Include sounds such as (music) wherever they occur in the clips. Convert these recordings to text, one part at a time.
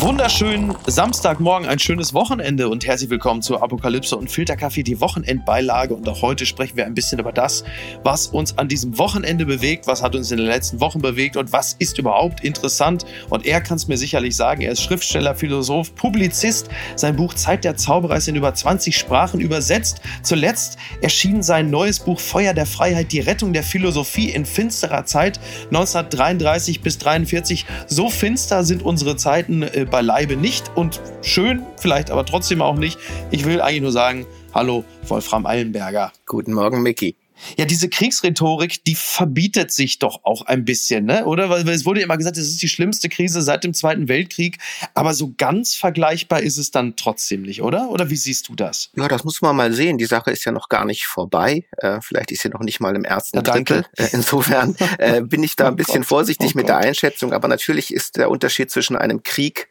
wunderschönen Samstagmorgen, ein schönes Wochenende und herzlich willkommen zur Apokalypse und Filterkaffee, die Wochenendbeilage. Und auch heute sprechen wir ein bisschen über das, was uns an diesem Wochenende bewegt, was hat uns in den letzten Wochen bewegt und was ist überhaupt interessant. Und er kann es mir sicherlich sagen. Er ist Schriftsteller, Philosoph, Publizist. Sein Buch Zeit der Zauberer ist in über 20 Sprachen übersetzt. Zuletzt erschien sein neues Buch Feuer der Freiheit, die Rettung der Philosophie in finsterer Zeit 1933 bis 1943. So finster sind unsere unsere Zeiten äh, beileibe nicht und schön, vielleicht aber trotzdem auch nicht. Ich will eigentlich nur sagen, hallo Wolfram Eilenberger. Guten Morgen, Mickey. Ja, diese Kriegsrhetorik, die verbietet sich doch auch ein bisschen, ne? oder? Weil es wurde immer gesagt, es ist die schlimmste Krise seit dem Zweiten Weltkrieg, aber so ganz vergleichbar ist es dann trotzdem nicht, oder? Oder wie siehst du das? Ja, das muss man mal sehen. Die Sache ist ja noch gar nicht vorbei. Äh, vielleicht ist sie noch nicht mal im ersten ja, Drittel. Äh, insofern (laughs) äh, bin ich da ein oh bisschen Gott, vorsichtig oh mit der Einschätzung, aber natürlich ist der Unterschied zwischen einem Krieg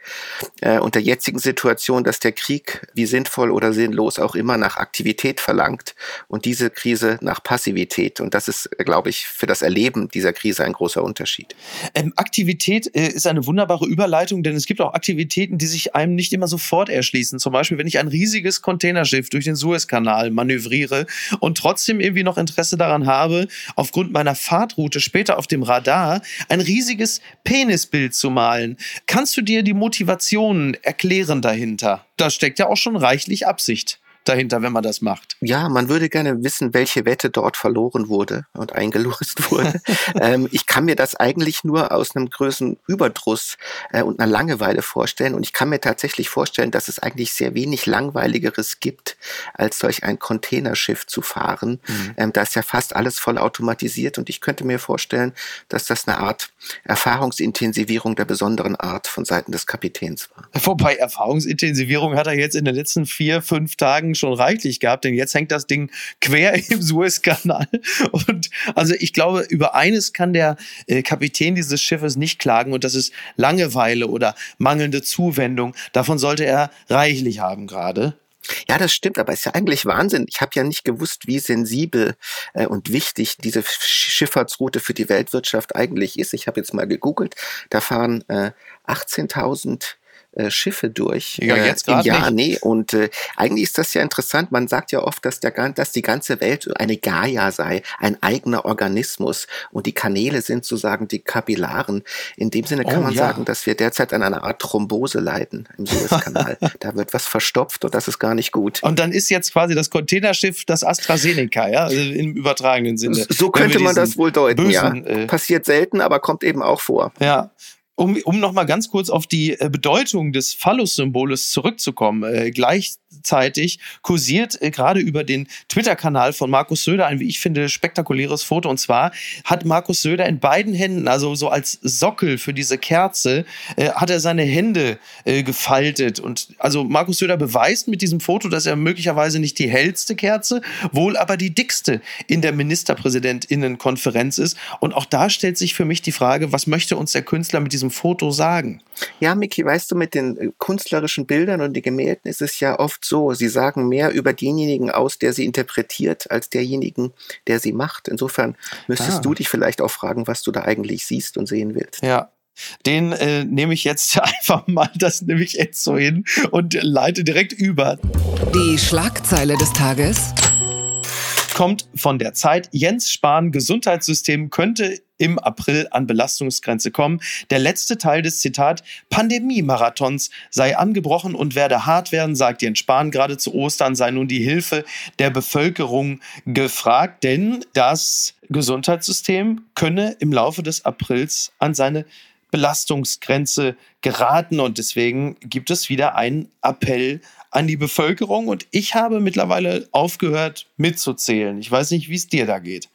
äh, und der jetzigen Situation, dass der Krieg, wie sinnvoll oder sinnlos auch immer, nach Aktivität verlangt und diese Krise nach Passivität. Und das ist, glaube ich, für das Erleben dieser Krise ein großer Unterschied. Ähm, Aktivität äh, ist eine wunderbare Überleitung, denn es gibt auch Aktivitäten, die sich einem nicht immer sofort erschließen. Zum Beispiel, wenn ich ein riesiges Containerschiff durch den Suezkanal manövriere und trotzdem irgendwie noch Interesse daran habe, aufgrund meiner Fahrtroute später auf dem Radar ein riesiges Penisbild zu malen. Kannst du dir die Motivation erklären dahinter? Da steckt ja auch schon reichlich Absicht dahinter, wenn man das macht. Ja, man würde gerne wissen, welche Wette dort verloren wurde und eingelöst wurde. (laughs) ähm, ich kann mir das eigentlich nur aus einem größeren Überdruss äh, und einer Langeweile vorstellen. Und ich kann mir tatsächlich vorstellen, dass es eigentlich sehr wenig Langweiligeres gibt, als solch ein Containerschiff zu fahren. Mhm. Ähm, da ist ja fast alles voll automatisiert. Und ich könnte mir vorstellen, dass das eine Art Erfahrungsintensivierung der besonderen Art von Seiten des Kapitäns war. Wobei Erfahrungsintensivierung hat er jetzt in den letzten vier, fünf Tagen schon reichlich gehabt, denn jetzt hängt das Ding quer (laughs) im Suezkanal. Und also ich glaube, über eines kann der äh, Kapitän dieses Schiffes nicht klagen und das ist Langeweile oder mangelnde Zuwendung. Davon sollte er reichlich haben gerade. Ja, das stimmt, aber es ist ja eigentlich Wahnsinn. Ich habe ja nicht gewusst, wie sensibel äh, und wichtig diese Schifffahrtsroute für die Weltwirtschaft eigentlich ist. Ich habe jetzt mal gegoogelt. Da fahren äh, 18.000 äh, Schiffe durch ja, äh, jetzt Jahr. Nicht. Nee, und äh, eigentlich ist das ja interessant. Man sagt ja oft, dass, der, dass die ganze Welt eine Gaia sei, ein eigener Organismus. Und die Kanäle sind sozusagen die Kapillaren. In dem Sinne kann oh, man ja. sagen, dass wir derzeit an einer Art Thrombose leiden im Suezkanal. (laughs) da wird was verstopft und das ist gar nicht gut. Und dann ist jetzt quasi das Containerschiff das AstraZeneca, ja, also im übertragenen Sinne. So könnte man das wohl deuten, bösen, ja. Äh, Passiert selten, aber kommt eben auch vor. Ja, um, um nochmal ganz kurz auf die äh, Bedeutung des Phallus-Symboles zurückzukommen. Äh, gleichzeitig kursiert äh, gerade über den Twitter-Kanal von Markus Söder ein, wie ich finde, spektakuläres Foto. Und zwar hat Markus Söder in beiden Händen, also so als Sockel für diese Kerze, äh, hat er seine Hände äh, gefaltet. Und also Markus Söder beweist mit diesem Foto, dass er möglicherweise nicht die hellste Kerze, wohl aber die dickste in der Ministerpräsidentinnenkonferenz ist. Und auch da stellt sich für mich die Frage, was möchte uns der Künstler mit diesem diesem Foto sagen? Ja, Miki, weißt du, mit den äh, künstlerischen Bildern und den Gemälden ist es ja oft so, sie sagen mehr über denjenigen aus, der sie interpretiert, als derjenigen, der sie macht. Insofern müsstest ah. du dich vielleicht auch fragen, was du da eigentlich siehst und sehen willst. Ja, den äh, nehme ich jetzt (laughs) einfach mal, das nehme ich jetzt so hin und leite direkt über. Die Schlagzeile des Tages kommt von der Zeit. Jens Spahn, Gesundheitssystem könnte im April an Belastungsgrenze kommen. Der letzte Teil des Zitat Pandemie-Marathons sei angebrochen und werde hart werden, sagt Jens Spahn. Gerade zu Ostern sei nun die Hilfe der Bevölkerung gefragt, denn das Gesundheitssystem könne im Laufe des Aprils an seine Belastungsgrenze geraten und deswegen gibt es wieder einen Appell an die Bevölkerung und ich habe mittlerweile aufgehört mitzuzählen. Ich weiß nicht, wie es dir da geht.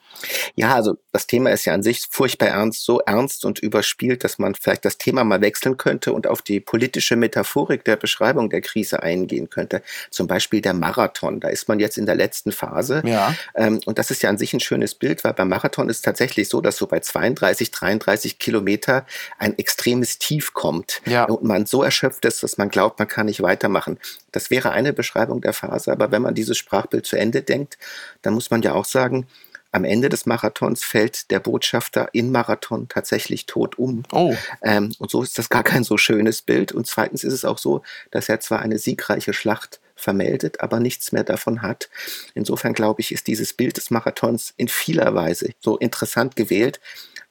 Ja, also das Thema ist ja an sich furchtbar ernst, so ernst und überspielt, dass man vielleicht das Thema mal wechseln könnte und auf die politische Metaphorik der Beschreibung der Krise eingehen könnte. Zum Beispiel der Marathon. Da ist man jetzt in der letzten Phase. Ja. Ähm, und das ist ja an sich ein schönes Bild, weil beim Marathon ist es tatsächlich so, dass so bei 32, 33 Kilometer ein extremes Tief kommt. Ja. Und man so erschöpft ist, dass man glaubt, man kann nicht weitermachen. Das wäre eine Beschreibung der Phase. Aber wenn man dieses Sprachbild zu Ende denkt, dann muss man ja auch sagen, am Ende des Marathons fällt der Botschafter in Marathon tatsächlich tot um. Oh. Ähm, und so ist das gar kein so schönes Bild. Und zweitens ist es auch so, dass er zwar eine siegreiche Schlacht vermeldet, aber nichts mehr davon hat. Insofern glaube ich, ist dieses Bild des Marathons in vieler Weise so interessant gewählt,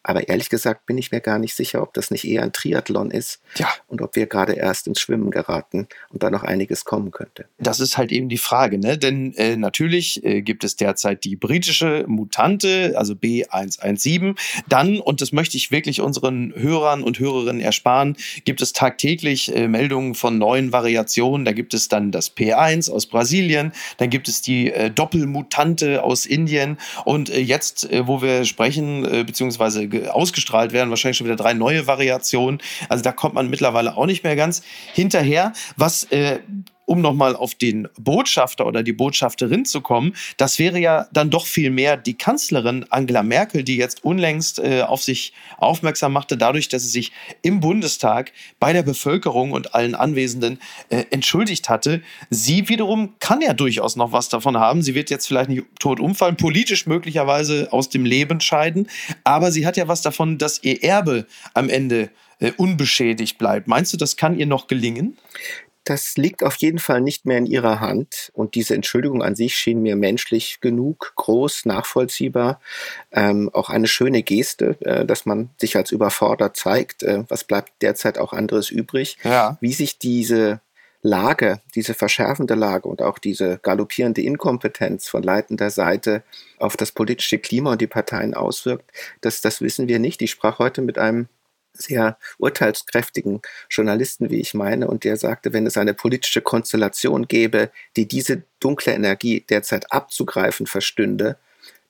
aber ehrlich gesagt bin ich mir gar nicht sicher, ob das nicht eher ein Triathlon ist ja. und ob wir gerade erst ins Schwimmen geraten und da noch einiges kommen könnte. Das ist halt eben die Frage, ne? Denn äh, natürlich äh, gibt es derzeit die britische Mutante, also B117. Dann, und das möchte ich wirklich unseren Hörern und Hörerinnen ersparen, gibt es tagtäglich äh, Meldungen von neuen Variationen. Da gibt es dann das P1 aus Brasilien, dann gibt es die äh, Doppelmutante aus Indien und äh, jetzt, äh, wo wir sprechen, beziehungsweise ausgestrahlt werden, wahrscheinlich schon wieder drei neue Variationen. Also da kommt man mittlerweile auch nicht mehr ganz hinterher. Was äh, um nochmal auf den Botschafter oder die Botschafterin zu kommen, das wäre ja dann doch viel mehr die Kanzlerin Angela Merkel, die jetzt unlängst äh, auf sich aufmerksam machte, dadurch, dass sie sich im Bundestag bei der Bevölkerung und allen Anwesenden äh, entschuldigt hatte. Sie wiederum kann ja durchaus noch was davon haben. Sie wird jetzt vielleicht nicht tot umfallen, politisch möglicherweise aus dem Leben scheiden, aber sie hat ja was davon, dass ihr Erbe am Ende äh, unbeschädigt bleibt. Meinst du, das kann ihr noch gelingen? Das liegt auf jeden Fall nicht mehr in ihrer Hand. Und diese Entschuldigung an sich schien mir menschlich genug, groß, nachvollziehbar. Ähm, auch eine schöne Geste, äh, dass man sich als überfordert zeigt. Äh, was bleibt derzeit auch anderes übrig? Ja. Wie sich diese Lage, diese verschärfende Lage und auch diese galoppierende Inkompetenz von leitender Seite auf das politische Klima und die Parteien auswirkt, das, das wissen wir nicht. Ich sprach heute mit einem sehr urteilskräftigen Journalisten, wie ich meine, und der sagte, wenn es eine politische Konstellation gäbe, die diese dunkle Energie derzeit abzugreifen verstünde,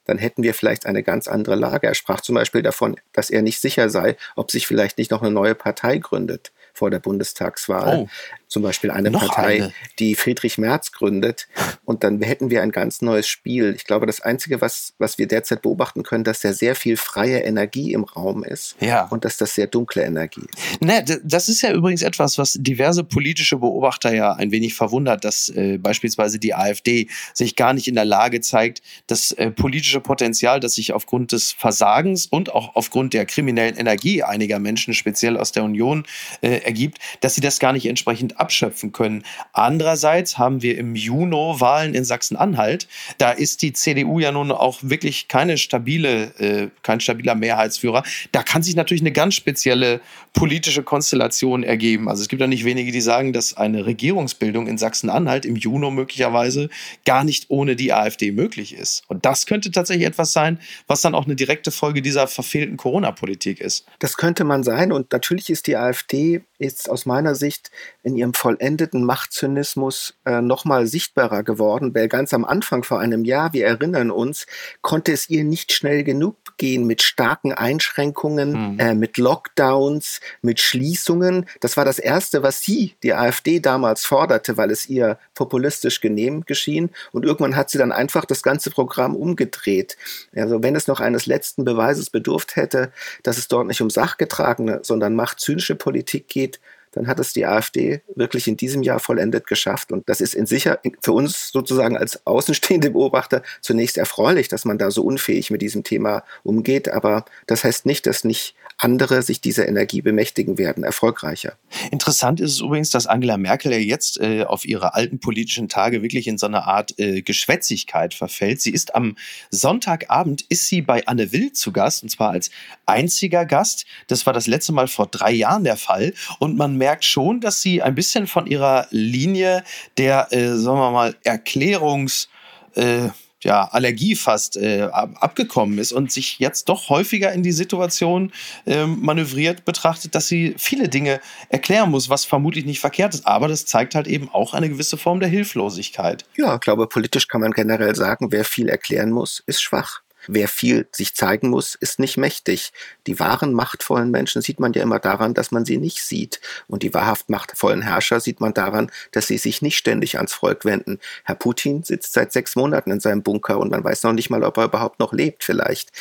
dann hätten wir vielleicht eine ganz andere Lage. Er sprach zum Beispiel davon, dass er nicht sicher sei, ob sich vielleicht nicht noch eine neue Partei gründet vor der Bundestagswahl. Oh zum Beispiel eine Noch Partei, eine. die Friedrich Merz gründet. (laughs) Und dann hätten wir ein ganz neues Spiel. Ich glaube, das Einzige, was, was wir derzeit beobachten können, dass da sehr viel freie Energie im Raum ist ja. und dass das sehr dunkle Energie ist. Ne, das ist ja übrigens etwas, was diverse politische Beobachter ja ein wenig verwundert, dass äh, beispielsweise die AfD sich gar nicht in der Lage zeigt, das äh, politische Potenzial, das sich aufgrund des Versagens und auch aufgrund der kriminellen Energie einiger Menschen, speziell aus der Union, äh, ergibt, dass sie das gar nicht entsprechend abschöpfen können. Andererseits haben wir im Juni Wahlen in Sachsen-Anhalt. Da ist die CDU ja nun auch wirklich keine stabile, äh, kein stabiler Mehrheitsführer. Da kann sich natürlich eine ganz spezielle politische Konstellation ergeben. Also es gibt ja nicht wenige, die sagen, dass eine Regierungsbildung in Sachsen-Anhalt im Juni möglicherweise gar nicht ohne die AfD möglich ist. Und das könnte tatsächlich etwas sein, was dann auch eine direkte Folge dieser verfehlten Corona-Politik ist. Das könnte man sein. Und natürlich ist die AfD jetzt aus meiner Sicht in ihrem vollendeten Machtzynismus äh, nochmal sichtbarer geworden, weil ganz am Anfang vor einem Jahr, wir erinnern uns, konnte es ihr nicht schnell genug gehen mit starken Einschränkungen, mhm. äh, mit Lockdowns, mit Schließungen. Das war das Erste, was sie, die AfD, damals forderte, weil es ihr populistisch genehm geschehen. Und irgendwann hat sie dann einfach das ganze Programm umgedreht. Also wenn es noch eines letzten Beweises bedurft hätte, dass es dort nicht um sachgetragene, sondern machtzynische Politik geht, dann hat es die AfD wirklich in diesem Jahr vollendet geschafft. Und das ist in sicher für uns sozusagen als außenstehende Beobachter zunächst erfreulich, dass man da so unfähig mit diesem Thema umgeht. Aber das heißt nicht, dass nicht andere sich dieser Energie bemächtigen werden, erfolgreicher. Interessant ist es übrigens, dass Angela Merkel ja jetzt äh, auf ihre alten politischen Tage wirklich in so eine Art äh, Geschwätzigkeit verfällt. Sie ist am Sonntagabend, ist sie bei Anne Will zu Gast, und zwar als einziger Gast. Das war das letzte Mal vor drei Jahren der Fall. Und man merkt schon, dass sie ein bisschen von ihrer Linie der, äh, sagen wir mal, Erklärungs- äh, ja, Allergie fast äh, abgekommen ist und sich jetzt doch häufiger in die Situation äh, manövriert betrachtet, dass sie viele Dinge erklären muss, was vermutlich nicht verkehrt ist. Aber das zeigt halt eben auch eine gewisse Form der Hilflosigkeit. Ja, ich glaube, politisch kann man generell sagen, wer viel erklären muss, ist schwach. Wer viel sich zeigen muss, ist nicht mächtig. Die wahren machtvollen Menschen sieht man ja immer daran, dass man sie nicht sieht. Und die wahrhaft machtvollen Herrscher sieht man daran, dass sie sich nicht ständig ans Volk wenden. Herr Putin sitzt seit sechs Monaten in seinem Bunker und man weiß noch nicht mal, ob er überhaupt noch lebt vielleicht.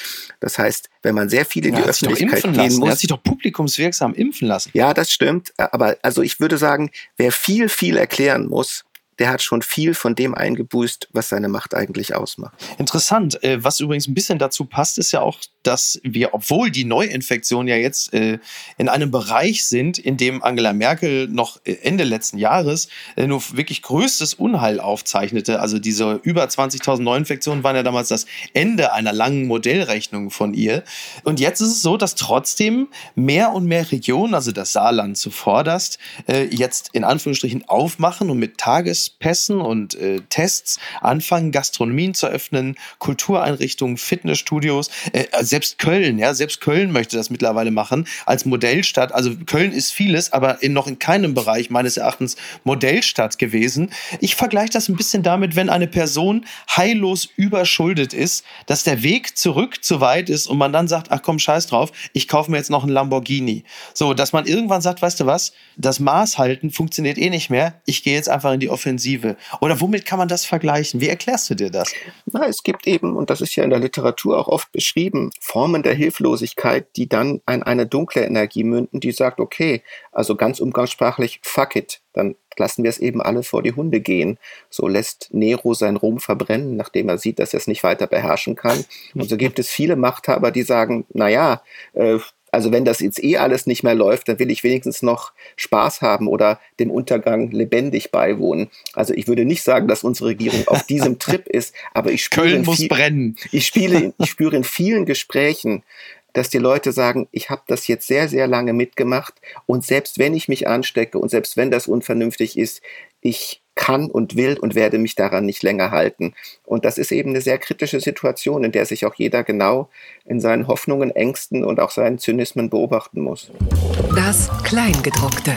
Das heißt, wenn man sehr viel in die Öffentlichkeit gehen lassen. muss. Er hat sich doch publikumswirksam impfen lassen. Ja, das stimmt. Aber also ich würde sagen, wer viel, viel erklären muss, der hat schon viel von dem eingebüßt, was seine Macht eigentlich ausmacht. Interessant. Äh, was übrigens ein bisschen dazu passt, ist ja auch, dass wir, obwohl die Neuinfektionen ja jetzt äh, in einem Bereich sind, in dem Angela Merkel noch äh, Ende letzten Jahres nur wirklich größtes Unheil aufzeichnete. Also diese über 20.000 Neuinfektionen waren ja damals das Ende einer langen Modellrechnung von ihr. Und jetzt ist es so, dass trotzdem mehr und mehr Regionen, also das Saarland zuvorderst, jetzt in Anführungsstrichen aufmachen und mit Tages Pässen und äh, Tests anfangen, Gastronomien zu öffnen, Kultureinrichtungen, Fitnessstudios. Äh, selbst Köln, ja, selbst Köln möchte das mittlerweile machen als Modellstadt. Also Köln ist vieles, aber in, noch in keinem Bereich meines Erachtens Modellstadt gewesen. Ich vergleiche das ein bisschen damit, wenn eine Person heillos überschuldet ist, dass der Weg zurück zu weit ist und man dann sagt, ach komm, scheiß drauf, ich kaufe mir jetzt noch einen Lamborghini. So, dass man irgendwann sagt, weißt du was, das Maß halten funktioniert eh nicht mehr. Ich gehe jetzt einfach in die Offensive? Oder womit kann man das vergleichen? Wie erklärst du dir das? Na, es gibt eben, und das ist ja in der Literatur auch oft beschrieben, Formen der Hilflosigkeit, die dann in eine dunkle Energie münden, die sagt, okay, also ganz umgangssprachlich, fuck it, dann lassen wir es eben alle vor die Hunde gehen. So lässt Nero sein Rom verbrennen, nachdem er sieht, dass er es nicht weiter beherrschen kann. Und so gibt es viele Machthaber, die sagen, naja, äh, also wenn das jetzt eh alles nicht mehr läuft, dann will ich wenigstens noch Spaß haben oder dem Untergang lebendig beiwohnen. Also ich würde nicht sagen, dass unsere Regierung auf (laughs) diesem Trip ist, aber ich spüre, Köln muss brennen. Ich, spiele, ich spüre in vielen Gesprächen, dass die Leute sagen, ich habe das jetzt sehr, sehr lange mitgemacht und selbst wenn ich mich anstecke und selbst wenn das unvernünftig ist, ich kann und will und werde mich daran nicht länger halten. Und das ist eben eine sehr kritische Situation, in der sich auch jeder genau in seinen Hoffnungen, Ängsten und auch seinen Zynismen beobachten muss. Das Kleingedruckte.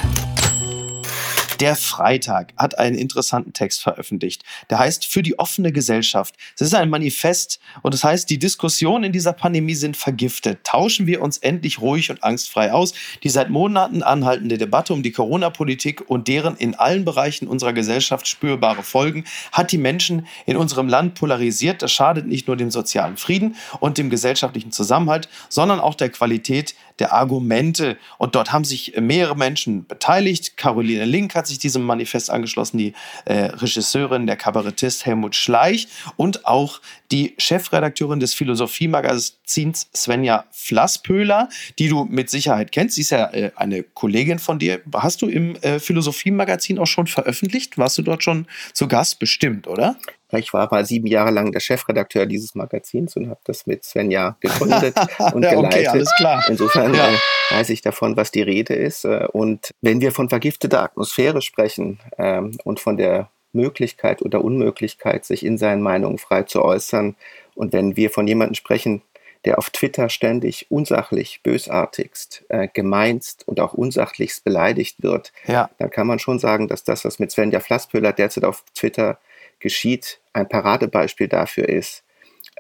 Der Freitag hat einen interessanten Text veröffentlicht. Der heißt Für die offene Gesellschaft. Es ist ein Manifest und das heißt, die Diskussionen in dieser Pandemie sind vergiftet. Tauschen wir uns endlich ruhig und angstfrei aus. Die seit Monaten anhaltende Debatte um die Corona-Politik und deren in allen Bereichen unserer Gesellschaft spürbare Folgen hat die Menschen in unserem Land polarisiert. Das schadet nicht nur dem sozialen Frieden und dem gesellschaftlichen Zusammenhalt, sondern auch der Qualität der Argumente. Und dort haben sich mehrere Menschen beteiligt. Caroline Link hat sich diesem Manifest angeschlossen, die äh, Regisseurin, der Kabarettist Helmut Schleich und auch die Chefredakteurin des Philosophiemagazins Svenja Flasspöhler, die du mit Sicherheit kennst. Sie ist ja äh, eine Kollegin von dir. Hast du im äh, Philosophie auch schon veröffentlicht? Warst du dort schon zu Gast? Bestimmt, oder? Ich war mal sieben Jahre lang der Chefredakteur dieses Magazins und habe das mit Svenja gegründet (laughs) und ja, geleitet. Okay, alles klar. Insofern ja. äh, weiß ich davon, was die Rede ist. Äh, und wenn wir von vergifteter Atmosphäre sprechen ähm, und von der Möglichkeit oder Unmöglichkeit, sich in seinen Meinungen frei zu äußern, und wenn wir von jemandem sprechen, der auf Twitter ständig unsachlich, bösartigst, äh, gemeinst und auch unsachlichst beleidigt wird, ja. dann kann man schon sagen, dass das, was mit Svenja Flasspöhler derzeit auf Twitter geschieht, ein Paradebeispiel dafür ist,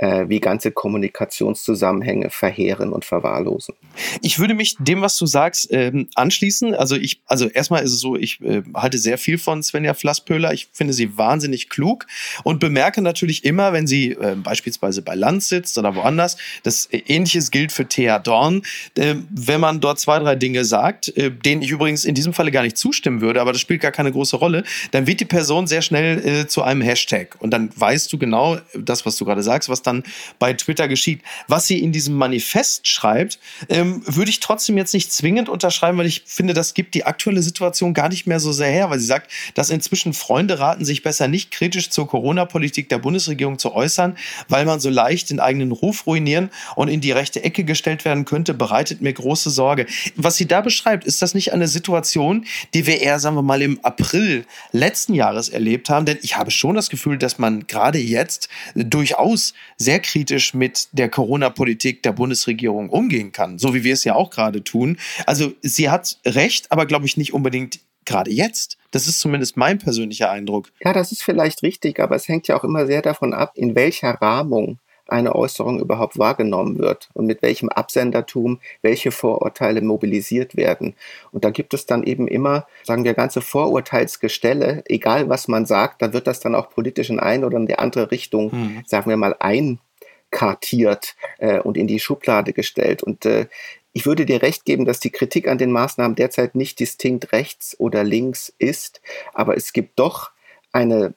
wie ganze Kommunikationszusammenhänge verheeren und verwahrlosen. Ich würde mich dem, was du sagst, ähm, anschließen. Also ich, also erstmal ist es so, ich äh, halte sehr viel von Svenja Flasspöhler. Ich finde sie wahnsinnig klug und bemerke natürlich immer, wenn sie äh, beispielsweise bei Land sitzt oder woanders, das ähnliches gilt für Thea Dorn, äh, wenn man dort zwei, drei Dinge sagt, äh, denen ich übrigens in diesem Falle gar nicht zustimmen würde, aber das spielt gar keine große Rolle, dann wird die Person sehr schnell äh, zu einem Hashtag und dann weißt du genau das, was du gerade sagst, was dann bei Twitter geschieht. Was sie in diesem Manifest schreibt, ähm, würde ich trotzdem jetzt nicht zwingend unterschreiben, weil ich finde, das gibt die aktuelle Situation gar nicht mehr so sehr her, weil sie sagt, dass inzwischen Freunde raten, sich besser nicht kritisch zur Corona-Politik der Bundesregierung zu äußern, weil man so leicht den eigenen Ruf ruinieren und in die rechte Ecke gestellt werden könnte, bereitet mir große Sorge. Was sie da beschreibt, ist das nicht eine Situation, die wir eher, sagen wir mal, im April letzten Jahres erlebt haben? Denn ich habe schon das Gefühl, dass man gerade jetzt durchaus sehr kritisch mit der Corona-Politik der Bundesregierung umgehen kann, so wie wir es ja auch gerade tun. Also sie hat recht, aber glaube ich nicht unbedingt gerade jetzt. Das ist zumindest mein persönlicher Eindruck. Ja, das ist vielleicht richtig, aber es hängt ja auch immer sehr davon ab, in welcher Rahmung eine Äußerung überhaupt wahrgenommen wird und mit welchem Absendertum welche Vorurteile mobilisiert werden. Und da gibt es dann eben immer, sagen wir, ganze Vorurteilsgestelle, egal was man sagt, da wird das dann auch politisch in eine oder in die andere Richtung, hm. sagen wir mal, einkartiert äh, und in die Schublade gestellt. Und äh, ich würde dir recht geben, dass die Kritik an den Maßnahmen derzeit nicht distinkt rechts oder links ist, aber es gibt doch eine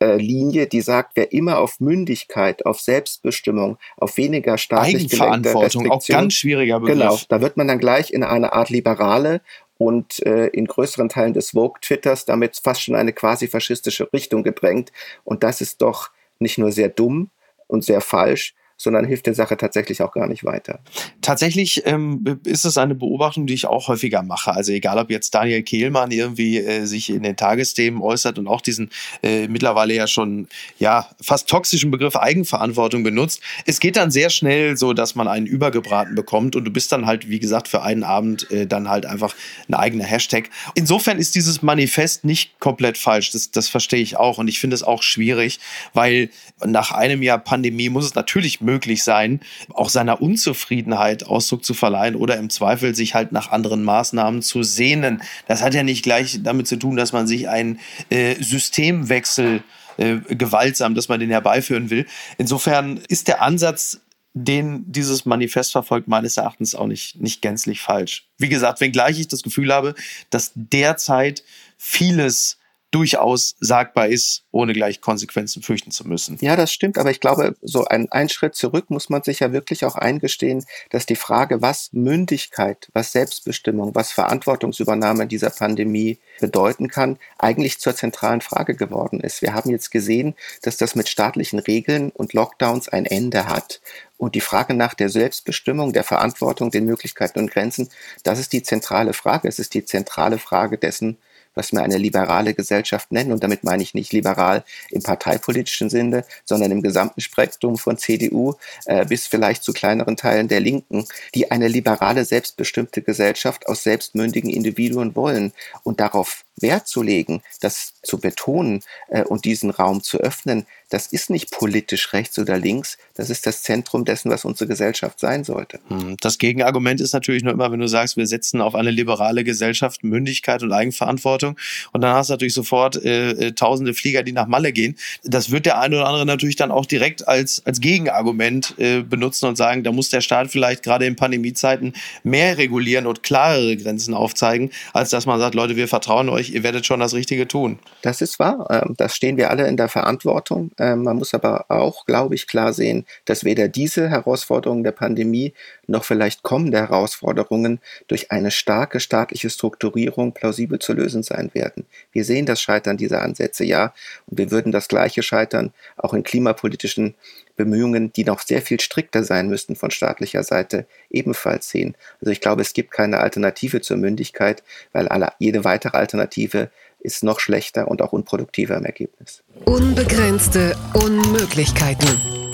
Deutungslinie, die sagt, wer immer auf Mündigkeit, auf Selbstbestimmung, auf weniger staatlich Eigenverantwortung, auch ganz schwieriger Begriff. Genau, da wird man dann gleich in eine Art liberale und äh, in größeren Teilen des Vogue-Twitters damit fast schon eine quasi faschistische Richtung gedrängt. Und das ist doch nicht nur sehr dumm und sehr falsch, sondern hilft der Sache tatsächlich auch gar nicht weiter. Tatsächlich ähm, ist es eine Beobachtung, die ich auch häufiger mache. Also egal, ob jetzt Daniel Kehlmann irgendwie äh, sich in den Tagesthemen äußert und auch diesen äh, mittlerweile ja schon ja fast toxischen Begriff Eigenverantwortung benutzt. Es geht dann sehr schnell so, dass man einen übergebraten bekommt und du bist dann halt, wie gesagt, für einen Abend äh, dann halt einfach ein eigener Hashtag. Insofern ist dieses Manifest nicht komplett falsch. Das, das verstehe ich auch und ich finde es auch schwierig, weil nach einem Jahr Pandemie muss es natürlich möglich sein, auch seiner Unzufriedenheit Ausdruck zu verleihen oder im Zweifel sich halt nach anderen Maßnahmen zu sehnen. Das hat ja nicht gleich damit zu tun, dass man sich einen äh, Systemwechsel äh, gewaltsam, dass man den herbeiführen will. Insofern ist der Ansatz den dieses Manifest verfolgt, meines Erachtens auch nicht, nicht gänzlich falsch. Wie gesagt, wenngleich ich das Gefühl habe, dass derzeit vieles durchaus sagbar ist, ohne gleich Konsequenzen fürchten zu müssen. Ja, das stimmt, aber ich glaube, so ein, ein Schritt zurück muss man sich ja wirklich auch eingestehen, dass die Frage, was Mündigkeit, was Selbstbestimmung, was Verantwortungsübernahme in dieser Pandemie bedeuten kann, eigentlich zur zentralen Frage geworden ist. Wir haben jetzt gesehen, dass das mit staatlichen Regeln und Lockdowns ein Ende hat. Und die Frage nach der Selbstbestimmung, der Verantwortung, den Möglichkeiten und Grenzen, das ist die zentrale Frage. Es ist die zentrale Frage dessen, was wir eine liberale Gesellschaft nennen. Und damit meine ich nicht liberal im parteipolitischen Sinne, sondern im gesamten Spektrum von CDU äh, bis vielleicht zu kleineren Teilen der Linken, die eine liberale, selbstbestimmte Gesellschaft aus selbstmündigen Individuen wollen. Und darauf Wert zu legen, das zu betonen äh, und diesen Raum zu öffnen, das ist nicht politisch rechts oder links, das ist das Zentrum dessen, was unsere Gesellschaft sein sollte. Hm, das Gegenargument ist natürlich nur immer, wenn du sagst, wir setzen auf eine liberale Gesellschaft Mündigkeit und Eigenverantwortung und dann hast du natürlich sofort äh, äh, tausende Flieger, die nach Malle gehen. Das wird der eine oder andere natürlich dann auch direkt als, als Gegenargument äh, benutzen und sagen, da muss der Staat vielleicht gerade in Pandemiezeiten mehr regulieren und klarere Grenzen aufzeigen, als dass man sagt, Leute, wir vertrauen euch, ihr werdet schon das Richtige tun. Das ist wahr. Ähm, das stehen wir alle in der Verantwortung. Ähm, man muss aber auch, glaube ich, klar sehen, dass weder diese Herausforderungen der Pandemie noch vielleicht kommende Herausforderungen durch eine starke staatliche Strukturierung plausibel zu lösen sein werden. Wir sehen das Scheitern dieser Ansätze, ja, und wir würden das gleiche Scheitern auch in klimapolitischen Bemühungen, die noch sehr viel strikter sein müssten von staatlicher Seite, ebenfalls sehen. Also ich glaube, es gibt keine Alternative zur Mündigkeit, weil alle, jede weitere Alternative ist noch schlechter und auch unproduktiver im Ergebnis. Unbegrenzte Unmöglichkeiten.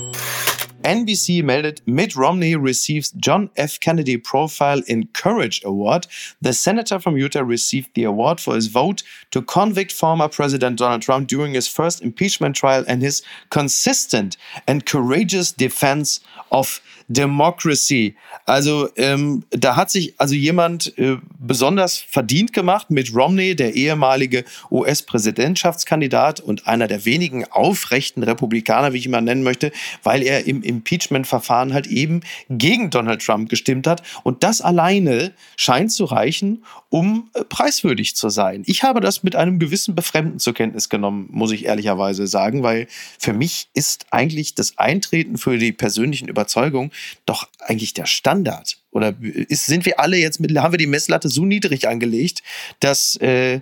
NBC meldet, Mitt Romney receives John F. Kennedy Profile in Courage Award. The senator from Utah received the award for his vote to convict former President Donald Trump during his first impeachment trial and his consistent and courageous defense of Democracy. Also ähm, da hat sich also jemand äh, besonders verdient gemacht mit Romney, der ehemalige US-Präsidentschaftskandidat und einer der wenigen aufrechten Republikaner, wie ich ihn mal nennen möchte, weil er im Impeachment-Verfahren halt eben gegen Donald Trump gestimmt hat. Und das alleine scheint zu reichen, um äh, preiswürdig zu sein. Ich habe das mit einem gewissen Befremden zur Kenntnis genommen, muss ich ehrlicherweise sagen, weil für mich ist eigentlich das Eintreten für die persönlichen Überzeugungen doch eigentlich der Standard. Oder ist, sind wir alle jetzt mit, haben wir die Messlatte so niedrig angelegt, dass äh,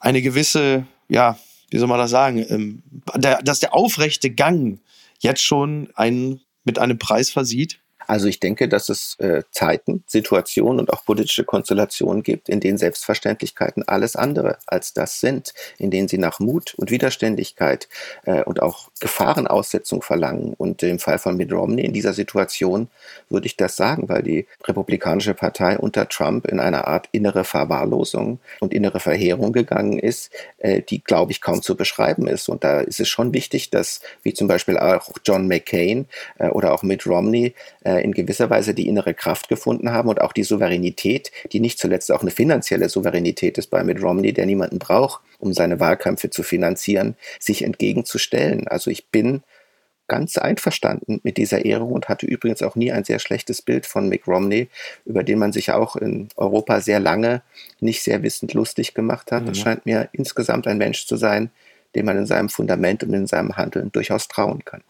eine gewisse, ja, wie soll man das sagen, ähm, der, dass der aufrechte Gang jetzt schon einen mit einem Preis versieht? Also ich denke, dass es äh, Zeiten, Situationen und auch politische Konstellationen gibt, in denen Selbstverständlichkeiten alles andere als das sind, in denen sie nach Mut und Widerständigkeit äh, und auch Gefahrenaussetzung verlangen. Und im Fall von Mitt Romney in dieser Situation würde ich das sagen, weil die Republikanische Partei unter Trump in einer Art innere Verwahrlosung und innere Verheerung gegangen ist, äh, die, glaube ich, kaum zu beschreiben ist. Und da ist es schon wichtig, dass, wie zum Beispiel auch John McCain äh, oder auch Mitt Romney, äh, in gewisser Weise die innere Kraft gefunden haben und auch die Souveränität, die nicht zuletzt auch eine finanzielle Souveränität ist bei Mitt Romney, der niemanden braucht, um seine Wahlkämpfe zu finanzieren, sich entgegenzustellen. Also ich bin ganz einverstanden mit dieser Ehrung und hatte übrigens auch nie ein sehr schlechtes Bild von Mick Romney, über den man sich auch in Europa sehr lange nicht sehr wissend lustig gemacht hat. Mhm. Das scheint mir insgesamt ein Mensch zu sein, dem man in seinem Fundament und in seinem Handeln durchaus trauen kann.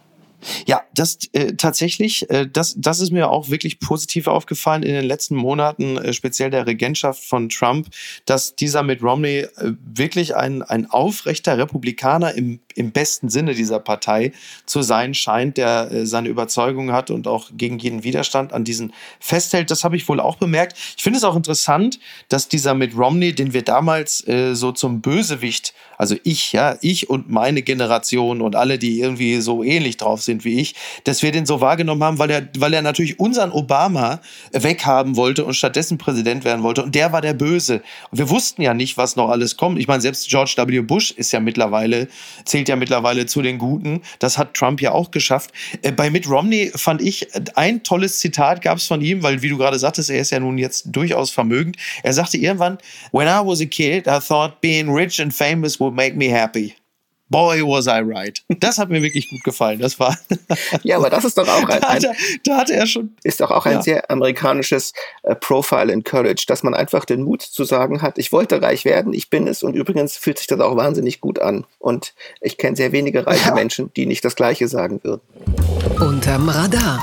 Ja, das äh, tatsächlich, äh, das, das ist mir auch wirklich positiv aufgefallen in den letzten Monaten, äh, speziell der Regentschaft von Trump, dass dieser Mitt Romney äh, wirklich ein, ein aufrechter Republikaner im, im besten Sinne dieser Partei zu sein scheint, der äh, seine Überzeugung hat und auch gegen jeden Widerstand an diesen festhält. Das habe ich wohl auch bemerkt. Ich finde es auch interessant, dass dieser Mitt Romney, den wir damals äh, so zum Bösewicht, also ich, ja, ich und meine Generation und alle, die irgendwie so ähnlich drauf sind wie ich, dass wir den so wahrgenommen haben, weil er, weil er natürlich unseren Obama weghaben wollte und stattdessen Präsident werden wollte. Und der war der Böse. Und wir wussten ja nicht, was noch alles kommt. Ich meine, selbst George W. Bush ist ja mittlerweile, zählt zählt ja mittlerweile zu den Guten. Das hat Trump ja auch geschafft. Äh, bei Mitt Romney fand ich ein tolles Zitat gab es von ihm, weil wie du gerade sagtest, er ist ja nun jetzt durchaus vermögend. Er sagte irgendwann, When I was a kid, I thought being rich and famous would make me happy. Boy, was I right. Das hat mir wirklich gut gefallen. Das war. (laughs) ja, aber das ist doch auch ein. da, hatte, da hatte er schon. Ist doch auch ein ja. sehr amerikanisches äh, Profile in Courage, dass man einfach den Mut zu sagen hat, ich wollte reich werden, ich bin es und übrigens fühlt sich das auch wahnsinnig gut an. Und ich kenne sehr wenige reiche ja. Menschen, die nicht das Gleiche sagen würden. Unterm Radar.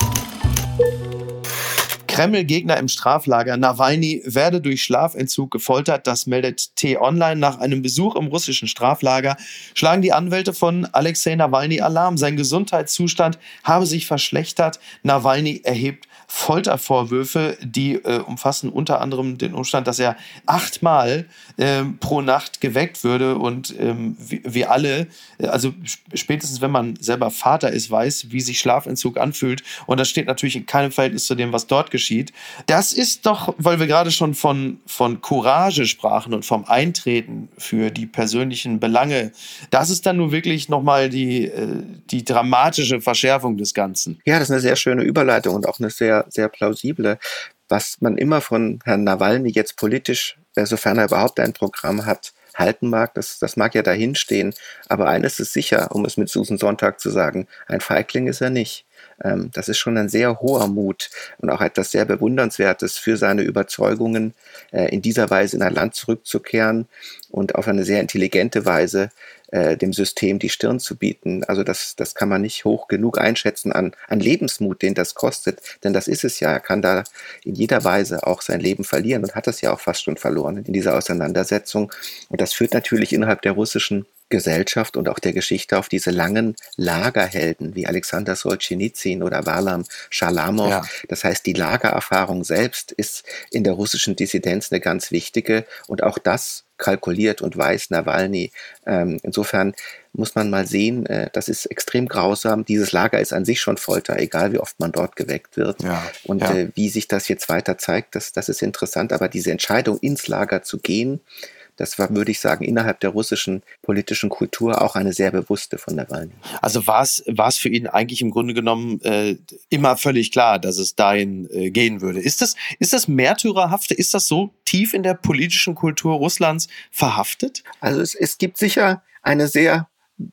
Kreml-Gegner im Straflager. Nawalny werde durch Schlafentzug gefoltert. Das meldet T-Online. Nach einem Besuch im russischen Straflager schlagen die Anwälte von Alexei Nawalny Alarm. Sein Gesundheitszustand habe sich verschlechtert. Nawalny erhebt Foltervorwürfe, die äh, umfassen unter anderem den Umstand, dass er achtmal äh, pro Nacht geweckt würde und ähm, wir alle, äh, also spätestens wenn man selber Vater ist, weiß, wie sich Schlafentzug anfühlt und das steht natürlich in keinem Verhältnis zu dem, was dort geschieht. Das ist doch, weil wir gerade schon von, von Courage sprachen und vom Eintreten für die persönlichen Belange, das ist dann nur wirklich nochmal die, äh, die dramatische Verschärfung des Ganzen. Ja, das ist eine sehr schöne Überleitung und auch eine sehr sehr, plausible. Was man immer von Herrn Nawalny jetzt politisch, äh, sofern er überhaupt ein Programm hat, halten mag, das, das mag ja dahinstehen. Aber eines ist sicher, um es mit Susan Sonntag zu sagen, ein Feigling ist er nicht. Ähm, das ist schon ein sehr hoher Mut und auch etwas sehr Bewundernswertes für seine Überzeugungen, äh, in dieser Weise in ein Land zurückzukehren und auf eine sehr intelligente Weise äh, dem System die Stirn zu bieten. Also das, das kann man nicht hoch genug einschätzen an, an Lebensmut, den das kostet. Denn das ist es ja. Er kann da in jeder Weise auch sein Leben verlieren und hat das ja auch fast schon verloren in dieser Auseinandersetzung. Und das führt natürlich innerhalb der russischen Gesellschaft und auch der Geschichte auf diese langen Lagerhelden wie Alexander Solzhenitsyn oder Warlam Schalamow. Ja. Das heißt, die Lagererfahrung selbst ist in der russischen Dissidenz eine ganz wichtige und auch das kalkuliert und weiß Nawalny. Ähm, insofern muss man mal sehen, äh, das ist extrem grausam. Dieses Lager ist an sich schon Folter, egal wie oft man dort geweckt wird. Ja, und ja. Äh, wie sich das jetzt weiter zeigt, das, das ist interessant. Aber diese Entscheidung, ins Lager zu gehen, das war, würde ich sagen, innerhalb der russischen politischen Kultur auch eine sehr bewusste von Nawalny. Also war es, war es für ihn eigentlich im Grunde genommen äh, immer völlig klar, dass es dahin äh, gehen würde. Ist das, ist das märtyrerhafte, ist das so tief in der politischen Kultur Russlands verhaftet? Also es, es gibt sicher eine sehr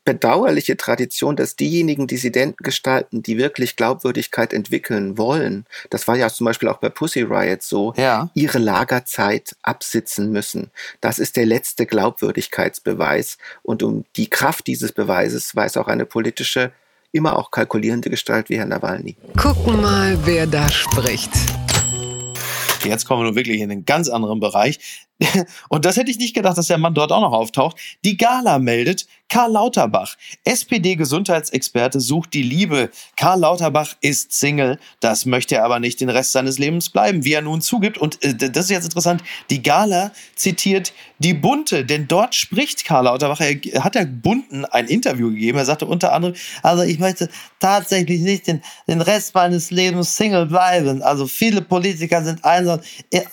bedauerliche Tradition, dass diejenigen Dissidenten gestalten, die wirklich Glaubwürdigkeit entwickeln wollen, das war ja zum Beispiel auch bei Pussy Riot so, ja. ihre Lagerzeit absitzen müssen. Das ist der letzte Glaubwürdigkeitsbeweis. Und um die Kraft dieses Beweises weiß auch eine politische, immer auch kalkulierende Gestalt wie Herr Nawalny. Gucken mal, wer da spricht. Jetzt kommen wir nun wirklich in einen ganz anderen Bereich. (laughs) und das hätte ich nicht gedacht, dass der Mann dort auch noch auftaucht. Die Gala meldet, Karl Lauterbach, SPD-Gesundheitsexperte, sucht die Liebe. Karl Lauterbach ist Single, das möchte er aber nicht den Rest seines Lebens bleiben, wie er nun zugibt. Und äh, das ist jetzt interessant, die Gala zitiert die Bunte, denn dort spricht Karl Lauterbach, er hat der Bunten ein Interview gegeben, er sagte unter anderem, also ich möchte tatsächlich nicht den, den Rest meines Lebens Single bleiben. Also viele Politiker sind einsam,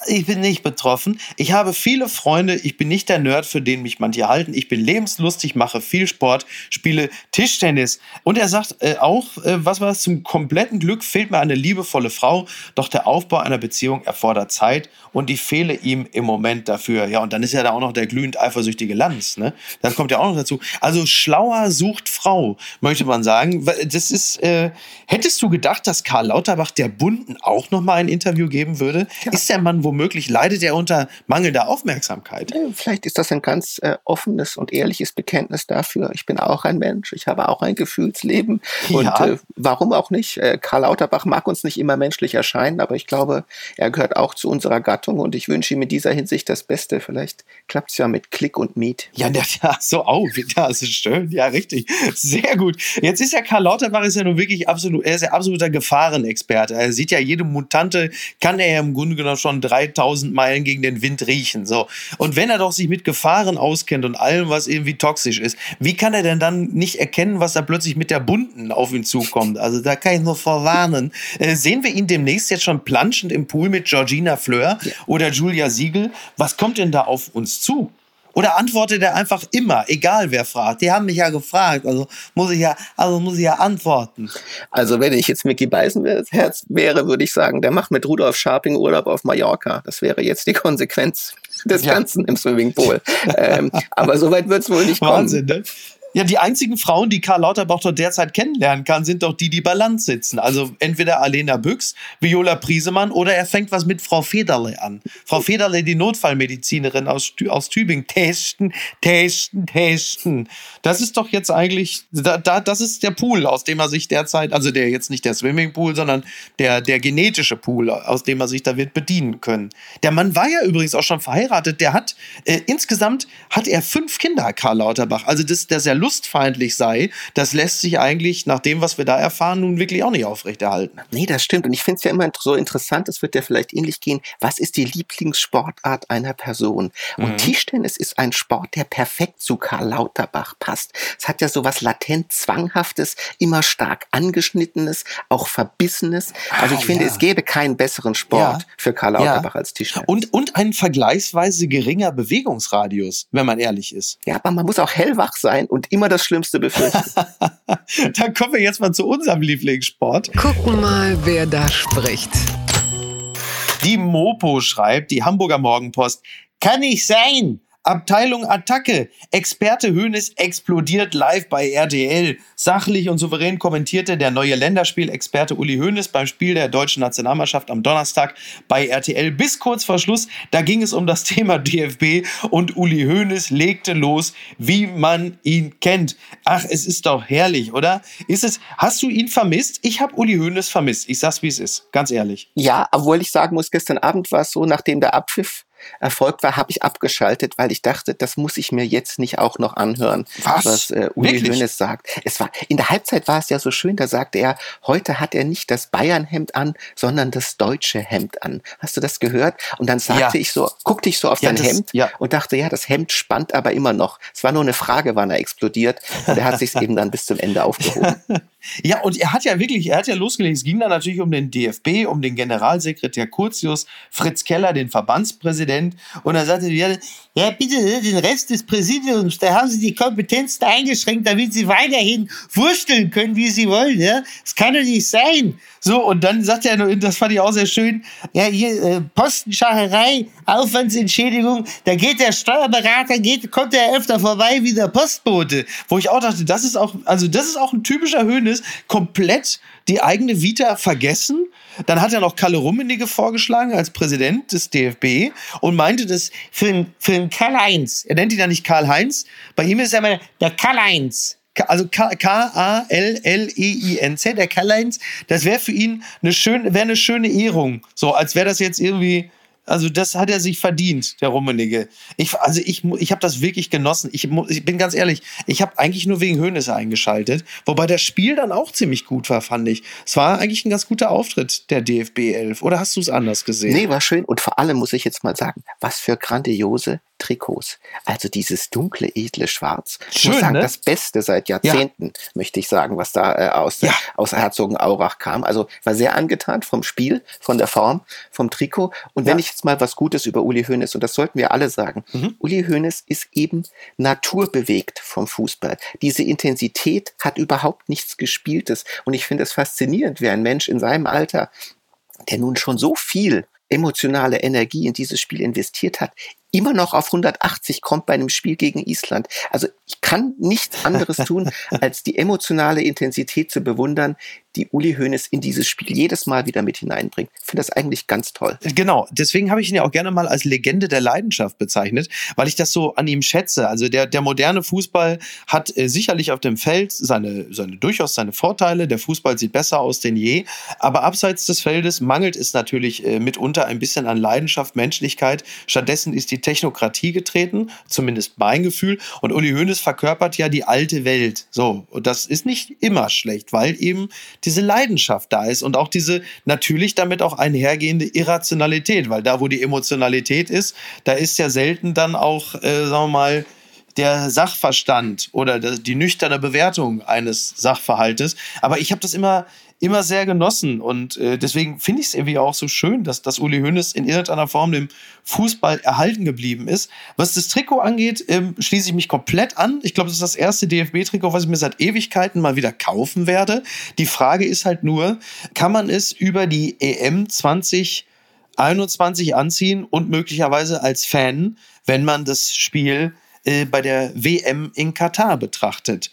ich bin nicht betroffen. Ich habe viele Freunde, ich bin nicht der Nerd, für den mich manche halten, ich bin lebenslustig, mache viel Sport, spiele Tischtennis. Und er sagt äh, auch, äh, was war das, zum kompletten Glück fehlt mir eine liebevolle Frau, doch der Aufbau einer Beziehung erfordert Zeit und die fehle ihm im Moment dafür. Ja, und dann ist ja da auch noch der glühend eifersüchtige Lanz, ne? Das kommt ja auch noch dazu. Also schlauer sucht Frau, möchte man sagen. Das ist, äh, hättest du gedacht, dass Karl Lauterbach der Bunden auch noch mal ein Interview geben würde? Ja. Ist der Mann womöglich, leidet er unter mangelnder Aufmerksamkeit? Vielleicht ist das ein ganz äh, offenes und ehrliches Bekenntnis dafür. Ich bin auch ein Mensch, ich habe auch ein Gefühlsleben. Ja. Und äh, warum auch nicht? Äh, Karl Lauterbach mag uns nicht immer menschlich erscheinen, aber ich glaube, er gehört auch zu unserer Gattung und ich wünsche ihm in dieser Hinsicht das Beste. Vielleicht klappt es ja mit Klick und Meet. Ja, ja so auch. Das ist schön. Ja, richtig. Sehr gut. Jetzt ist ja Karl Lauterbach ist ja nun wirklich absolut, er ist ja absoluter Gefahrenexperte. Er sieht ja jede Mutante, kann er ja im Grunde genommen schon 3000 Meilen gegen den Wind riechen. So. Und wenn er doch sich mit Gefahren auskennt und allem, was irgendwie toxisch ist, wie kann er denn dann nicht erkennen, was da plötzlich mit der Bunten auf ihn zukommt? Also da kann ich nur vorwarnen. Äh, sehen wir ihn demnächst jetzt schon planschend im Pool mit Georgina Fleur oder Julia Siegel? Was kommt denn da auf uns zu? Oder antwortet er einfach immer, egal wer fragt? Die haben mich ja gefragt, also muss ich ja, also muss ich ja antworten. Also wenn ich jetzt Mickey Herz wäre, würde ich sagen, der macht mit Rudolf Scharping Urlaub auf Mallorca. Das wäre jetzt die Konsequenz des ja. Ganzen im Swimmingpool. ähm, aber soweit wird es wohl nicht kommen. Wahnsinn, ne? Ja, die einzigen Frauen, die Karl Lauterbach dort derzeit kennenlernen kann, sind doch die, die bei sitzen. Also entweder Alena Büchs, Viola Priesemann oder er fängt was mit Frau Federle an. Frau Federle, die Notfallmedizinerin aus, aus Tübingen. Testen, testen, testen. Das ist doch jetzt eigentlich, da, da, das ist der Pool, aus dem er sich derzeit, also der jetzt nicht der Swimmingpool, sondern der, der genetische Pool, aus dem er sich da wird bedienen können. Der Mann war ja übrigens auch schon verheiratet. Der hat, äh, insgesamt hat er fünf Kinder, Karl Lauterbach. Also das, das ist ja lustfeindlich sei, das lässt sich eigentlich nach dem, was wir da erfahren, nun wirklich auch nicht aufrechterhalten. Nee, das stimmt. Und ich finde es ja immer so interessant, es wird ja vielleicht ähnlich gehen, was ist die Lieblingssportart einer Person? Und mhm. Tischtennis ist ein Sport, der perfekt zu Karl Lauterbach passt. Es hat ja so was latent Zwanghaftes, immer stark angeschnittenes, auch Verbissenes. Also ich ah, finde, ja. es gäbe keinen besseren Sport ja. für Karl Lauterbach ja. als Tischtennis. Und, und ein vergleichsweise geringer Bewegungsradius, wenn man ehrlich ist. Ja, aber man muss auch hellwach sein und immer das Schlimmste befürchten. (laughs) Dann kommen wir jetzt mal zu unserem Lieblingssport. Gucken mal, wer da spricht. Die Mopo schreibt, die Hamburger Morgenpost, kann nicht sein. Abteilung Attacke. Experte Hönes explodiert live bei RTL. Sachlich und souverän kommentierte der neue Länderspielexperte Uli Hoeneß beim Spiel der deutschen Nationalmannschaft am Donnerstag bei RTL bis kurz vor Schluss. Da ging es um das (laughs) Thema DFB und Uli Hoeneß legte los, wie man ihn kennt. Ach, es ist doch herrlich, oder? Ist es, hast du ihn vermisst? Ich habe Uli Hoeneß vermisst. Ich sag's, wie es ist. Ganz ehrlich. Ja, obwohl ich sagen muss, gestern Abend war es so, nachdem der Abpfiff Erfolg war, habe ich abgeschaltet, weil ich dachte, das muss ich mir jetzt nicht auch noch anhören, was, was äh, Uli Hoeneß sagt. Es war in der Halbzeit war es ja so schön, da sagte er, heute hat er nicht das Bayern-Hemd an, sondern das deutsche Hemd an. Hast du das gehört? Und dann sagte ja. ich so, guckte ich so auf ja, dein das, Hemd ja. und dachte, ja, das Hemd spannt aber immer noch. Es war nur eine Frage, wann er explodiert. Und er hat sich eben dann bis zum Ende aufgehoben. (laughs) Ja, und er hat ja wirklich, er hat ja losgelegt. Es ging dann natürlich um den DFB, um den Generalsekretär Curtius, Fritz Keller, den Verbandspräsident. Und er sagte, ja, bitte, den Rest des Präsidiums, da haben sie die Kompetenzen eingeschränkt, damit sie weiterhin wursteln können, wie sie wollen. Ja? Das kann doch nicht sein. So, und dann sagt er, das fand ich auch sehr schön, ja, hier, äh, Postenschacherei, Aufwandsentschädigung, da geht der Steuerberater, geht, kommt er öfter vorbei wie der Postbote. Wo ich auch dachte, das ist auch, also das ist auch ein typischer Höhnes, komplett die eigene Vita vergessen. Dann hat er noch Kalle Rummenigge vorgeschlagen als Präsident des DFB und meinte das für den, für den Karl-Heinz. Er nennt ihn ja nicht Karl-Heinz. Bei ihm ist er immer der Karl-Heinz also K-A-L-L-E-I-N-Z, der Karl-Heinz, das wäre für ihn eine schöne, wäre eine schöne Ehrung. So, als wäre das jetzt irgendwie Also das hat er sich verdient, der Rummenigge. Ich, also ich, ich habe das wirklich genossen. Ich, ich bin ganz ehrlich, ich habe eigentlich nur wegen Hönes eingeschaltet, wobei das Spiel dann auch ziemlich gut war, fand ich. Es war eigentlich ein ganz guter Auftritt der DFB 11. Oder hast du es anders gesehen? Nee, war schön. Und vor allem muss ich jetzt mal sagen, was für grandiose Trikots. Also dieses dunkle, edle Schwarz. Ich Schön, muss sagen, ne? das Beste seit Jahrzehnten, möchte ich sagen, was da äh, aus, Ja. aus Herzogenaurach kam. Also war sehr angetan vom Spiel, von der Form, vom Trikot. Und wenn Ja. ich jetzt mal was Gutes über Uli Hoeneß, und das sollten wir alle sagen, Mhm. Uli Hoeneß ist eben naturbewegt vom Fußball. Diese Intensität hat überhaupt nichts Gespieltes. Und ich finde es faszinierend, wie ein Mensch in seinem Alter, der nun schon so viel emotionale Energie in dieses Spiel investiert hat, immer noch auf 180 kommt bei einem Spiel gegen Island. Also ich kann nichts anderes tun, (laughs) als die emotionale Intensität zu bewundern, die Uli Hoeneß in dieses Spiel jedes Mal wieder mit hineinbringt. Ich finde das eigentlich ganz toll. Genau, deswegen habe ich ihn ja auch gerne mal als Legende der Leidenschaft bezeichnet, weil ich das so an ihm schätze. Also der, der moderne Fußball hat äh, sicherlich auf dem Feld seine, seine durchaus seine Vorteile. Der Fußball sieht besser aus denn je. Aber abseits des Feldes mangelt es natürlich äh, mitunter ein bisschen an Leidenschaft, Menschlichkeit. Stattdessen ist die Technokratie getreten, zumindest mein Gefühl. Und Uli Hoeneß verkörpert ja die alte Welt. So, und das ist nicht immer schlecht, weil eben diese Leidenschaft da ist und auch diese natürlich damit auch einhergehende Irrationalität, weil da, wo die Emotionalität ist, da ist ja selten dann auch, äh, sagen wir mal, der Sachverstand oder die nüchterne Bewertung eines Sachverhaltes. Aber ich habe das immer, immer sehr genossen und äh, deswegen finde ich es irgendwie auch so schön, dass, dass Uli Hoeneß in irgendeiner Form dem Fußball erhalten geblieben ist. Was das Trikot angeht, ähm, schließe ich mich komplett an. Ich glaube, das ist das erste DFB-Trikot, was ich mir seit Ewigkeiten mal wieder kaufen werde. Die Frage ist halt nur, kann man es über die EM 2021 anziehen und möglicherweise als Fan, wenn man das Spiel äh, bei der WM in Katar betrachtet,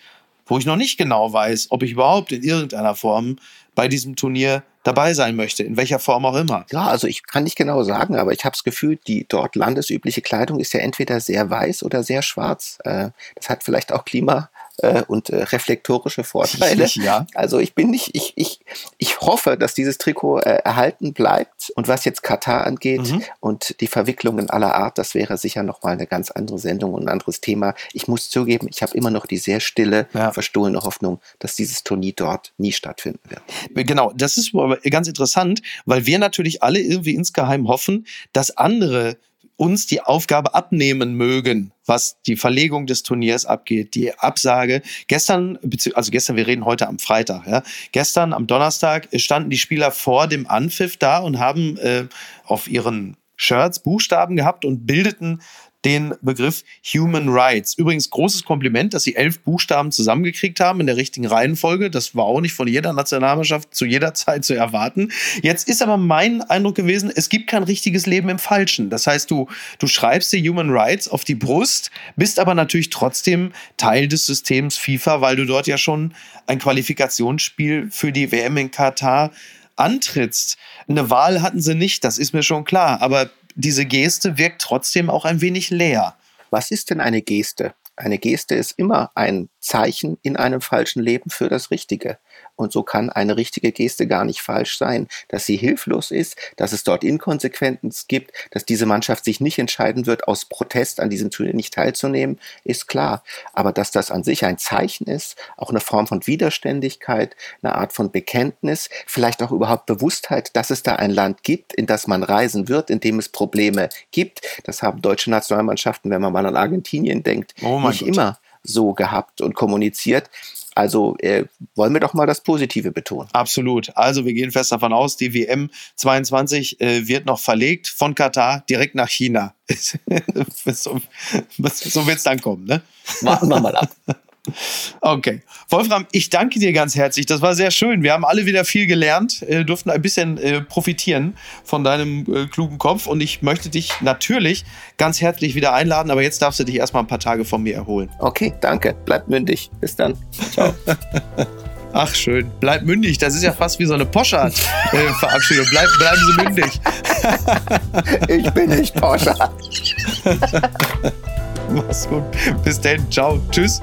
wo ich noch nicht genau weiß, ob ich überhaupt in irgendeiner Form bei diesem Turnier dabei sein möchte, in welcher Form auch immer. Ja, also ich kann nicht genau sagen, aber ich habe das Gefühl, die dort landesübliche Kleidung ist ja entweder sehr weiß oder sehr schwarz. Äh, Das hat vielleicht auch Klima- äh, und äh, reflektorische Vorteile. (laughs) Ja. Also ich bin nicht, ich, ich, ich hoffe, dass dieses Trikot äh, erhalten bleibt. Und was jetzt Katar angeht Mhm. und die Verwicklungen aller Art, das wäre sicher nochmal eine ganz andere Sendung und ein anderes Thema. Ich muss zugeben, ich habe immer noch die sehr stille, Ja. verstohlene Hoffnung, dass dieses Turnier dort nie stattfinden wird. Genau, das ist aber ganz interessant, weil wir natürlich alle irgendwie insgeheim hoffen, dass andere uns die Aufgabe abnehmen mögen, was die Verlegung des Turniers abgeht, die Absage. Gestern, also gestern, wir reden heute am Freitag, ja. Gestern am Donnerstag standen die Spieler vor dem Anpfiff da und haben äh, auf ihren Shirts Buchstaben gehabt und bildeten den Begriff Human Rights. Übrigens großes Kompliment, dass sie elf Buchstaben zusammengekriegt haben in der richtigen Reihenfolge. Das war auch nicht von jeder Nationalmannschaft zu jeder (laughs) Zeit zu erwarten. Jetzt ist aber mein Eindruck gewesen, es gibt kein richtiges Leben im Falschen. Das heißt, du, du schreibst dir Human Rights auf die Brust, bist aber natürlich trotzdem Teil des Systems FIFA, weil du dort ja schon ein Qualifikationsspiel für die WM in Katar antrittst. Eine Wahl hatten sie nicht, das ist mir schon klar. Aber diese Geste wirkt trotzdem auch ein wenig leer. Was ist denn eine Geste? Eine Geste ist immer ein Zeichen in einem falschen Leben für das Richtige. Und so kann eine richtige Geste gar nicht falsch sein. Dass sie hilflos ist, dass es dort Inkonsequenzen gibt, dass diese Mannschaft sich nicht entscheiden wird, aus Protest an diesem Turnier nicht teilzunehmen, ist klar. Aber dass das an sich ein Zeichen ist, auch eine Form von Widerständigkeit, eine Art von Bekenntnis, vielleicht auch überhaupt Bewusstheit, dass es da ein Land gibt, in das man reisen wird, in dem es Probleme gibt. Das haben deutsche Nationalmannschaften, wenn man mal an Argentinien denkt, Oh nicht Gott. immer so gehabt und kommuniziert. Also äh, wollen wir doch mal das Positive betonen. Absolut. Also wir gehen fest davon aus, die WM 22 äh, wird noch verlegt von Katar direkt nach China. (laughs) so so wird es dann kommen, ne? Warten wir mal ab. (laughs) Okay. Wolfram, ich danke dir ganz herzlich. Das war sehr schön. Wir haben alle wieder viel gelernt, äh, durften ein bisschen äh, profitieren von deinem äh, klugen Kopf. Und ich möchte dich natürlich ganz herzlich wieder einladen. Aber jetzt darfst du dich erstmal ein paar Tage von mir erholen. Okay, danke. Bleibt mündig. Bis dann. Ciao. (laughs) Ach, schön. Bleib mündig. Das ist ja fast wie so eine Poschardt-Verabschiedung. Bleib, bleiben Sie mündig. (laughs) Ich bin nicht Porsche. (laughs) Mach's gut. Bis dann. Ciao. Tschüss.